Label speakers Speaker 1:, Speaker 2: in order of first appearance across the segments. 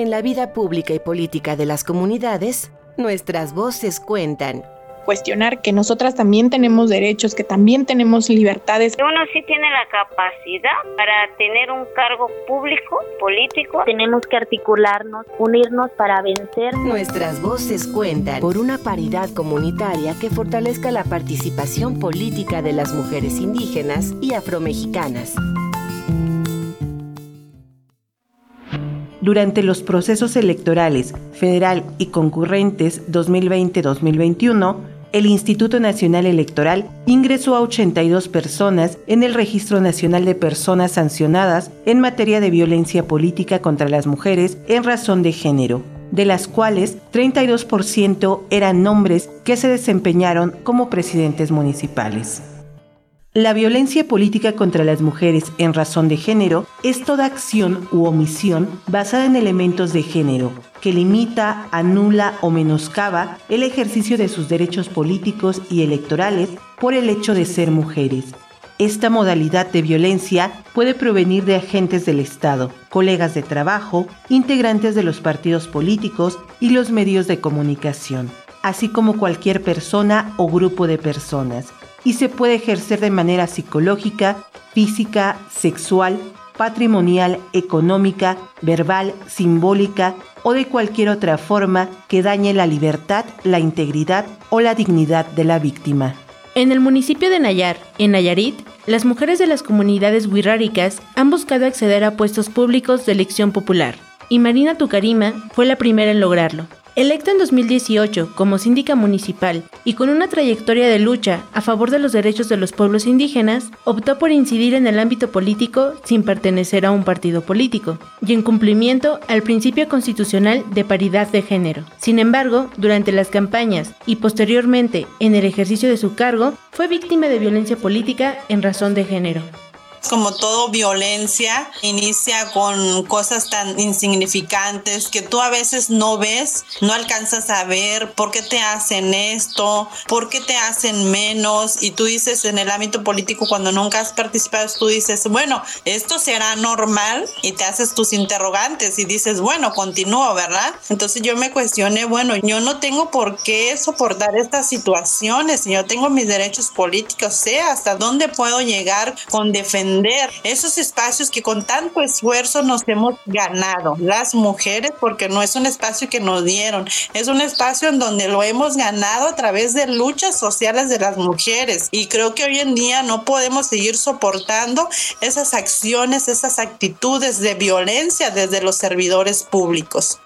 Speaker 1: En la vida pública y política de las comunidades, nuestras voces cuentan
Speaker 2: cuestionar que nosotras también tenemos derechos, que también tenemos libertades.
Speaker 3: Uno sí tiene la capacidad para tener un cargo público, político.
Speaker 4: Tenemos que articularnos, unirnos para vencer.
Speaker 1: Nuestras voces cuentan por una paridad comunitaria que fortalezca la participación política de las mujeres indígenas y afromexicanas.
Speaker 5: Durante los procesos electorales federal y concurrentes 2020-2021, el Instituto Nacional Electoral ingresó a 82 personas en el Registro Nacional de Personas Sancionadas en materia de violencia política contra las mujeres en razón de género, de las cuales 32% eran nombres que se desempeñaron como presidentes municipales. La violencia política contra las mujeres en razón de género es toda acción u omisión basada en elementos de género que limita, anula o menoscaba el ejercicio de sus derechos políticos y electorales por el hecho de ser mujeres. Esta modalidad de violencia puede provenir de agentes del Estado, colegas de trabajo, integrantes de los partidos políticos y los medios de comunicación, así como cualquier persona o grupo de personas y se puede ejercer de manera psicológica, física, sexual, patrimonial, económica, verbal, simbólica o de cualquier otra forma que dañe la libertad, la integridad o la dignidad de la víctima.
Speaker 6: En el municipio de Nayar, en Nayarit, las mujeres de las comunidades wixárikas han buscado acceder a puestos públicos de elección popular, y Marina Tucarima fue la primera en lograrlo. Electa en 2018 como síndica municipal y con una trayectoria de lucha a favor de los derechos de los pueblos indígenas, optó por incidir en el ámbito político sin pertenecer a un partido político y en cumplimiento al principio constitucional de paridad de género. Sin embargo, durante las campañas y posteriormente en el ejercicio de su cargo, fue víctima de violencia política en razón de género.
Speaker 7: Como todo violencia, inicia con cosas tan insignificantes que tú a veces no ves, no alcanzas a ver por qué te hacen esto, por qué te hacen menos. Y tú dices en el ámbito político, cuando nunca has participado, tú dices, bueno, esto será normal y te haces tus interrogantes y dices, bueno, continúo, ¿verdad? Entonces yo me cuestioné, bueno, yo no tengo por qué soportar estas situaciones, yo tengo mis derechos políticos, sé hasta dónde puedo llegar con defender esos espacios que con tanto esfuerzo nos hemos ganado, las mujeres, porque no es un espacio que nos dieron, es un espacio en donde lo hemos ganado a través de luchas sociales de las mujeres. Y creo que hoy en día no podemos seguir soportando esas acciones, esas actitudes de violencia desde los servidores públicos.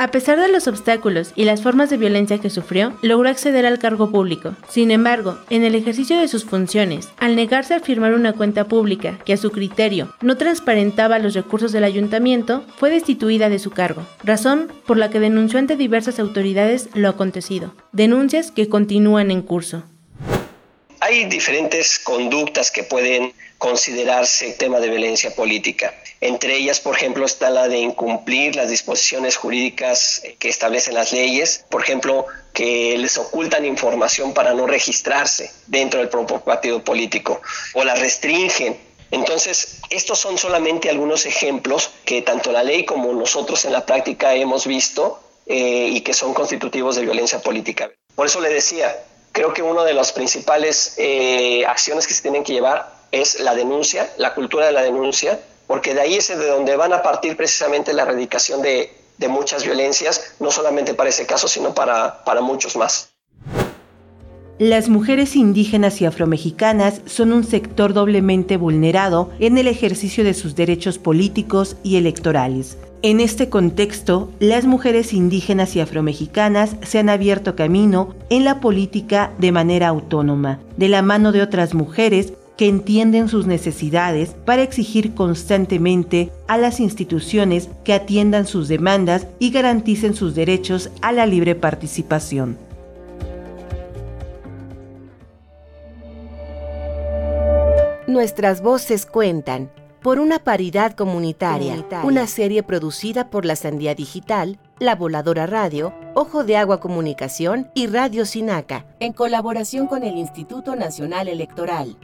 Speaker 6: A pesar de los obstáculos y las formas de violencia que sufrió, logró acceder al cargo público. Sin embargo, en el ejercicio de sus funciones, al negarse a firmar una cuenta pública que a su criterio no transparentaba los recursos del ayuntamiento, fue destituida de su cargo, razón por la que denunció ante diversas autoridades lo acontecido, denuncias que continúan en curso.
Speaker 8: Hay diferentes conductas que pueden considerarse tema de violencia política. Entre ellas, por ejemplo, está la de incumplir las disposiciones jurídicas que establecen las leyes, por ejemplo, que les ocultan información para no registrarse dentro del propio partido político o la restringen. Entonces, estos son solamente algunos ejemplos que tanto la ley como nosotros en la práctica hemos visto eh, y que son constitutivos de violencia política. Por eso le decía, creo que una de las principales eh, acciones que se tienen que llevar es la denuncia, la cultura de la denuncia, porque de ahí es de donde van a partir precisamente la erradicación de, muchas violencias, no solamente para ese caso, sino para, para muchos más.
Speaker 5: Las mujeres indígenas y afromexicanas son un sector doblemente vulnerado en el ejercicio de sus derechos políticos y electorales. En este contexto, las mujeres indígenas y afromexicanas se han abierto camino en la política de manera autónoma, de la mano de otras mujeres que entienden sus necesidades para exigir constantemente a las instituciones que atiendan sus demandas y garanticen sus derechos a la libre participación.
Speaker 1: Nuestras voces cuentan por una paridad comunitaria, una serie producida por la Sandía Digital, La Voladora Radio, Ojo de Agua Comunicación y Radio Sinaca, en colaboración con el Instituto Nacional Electoral.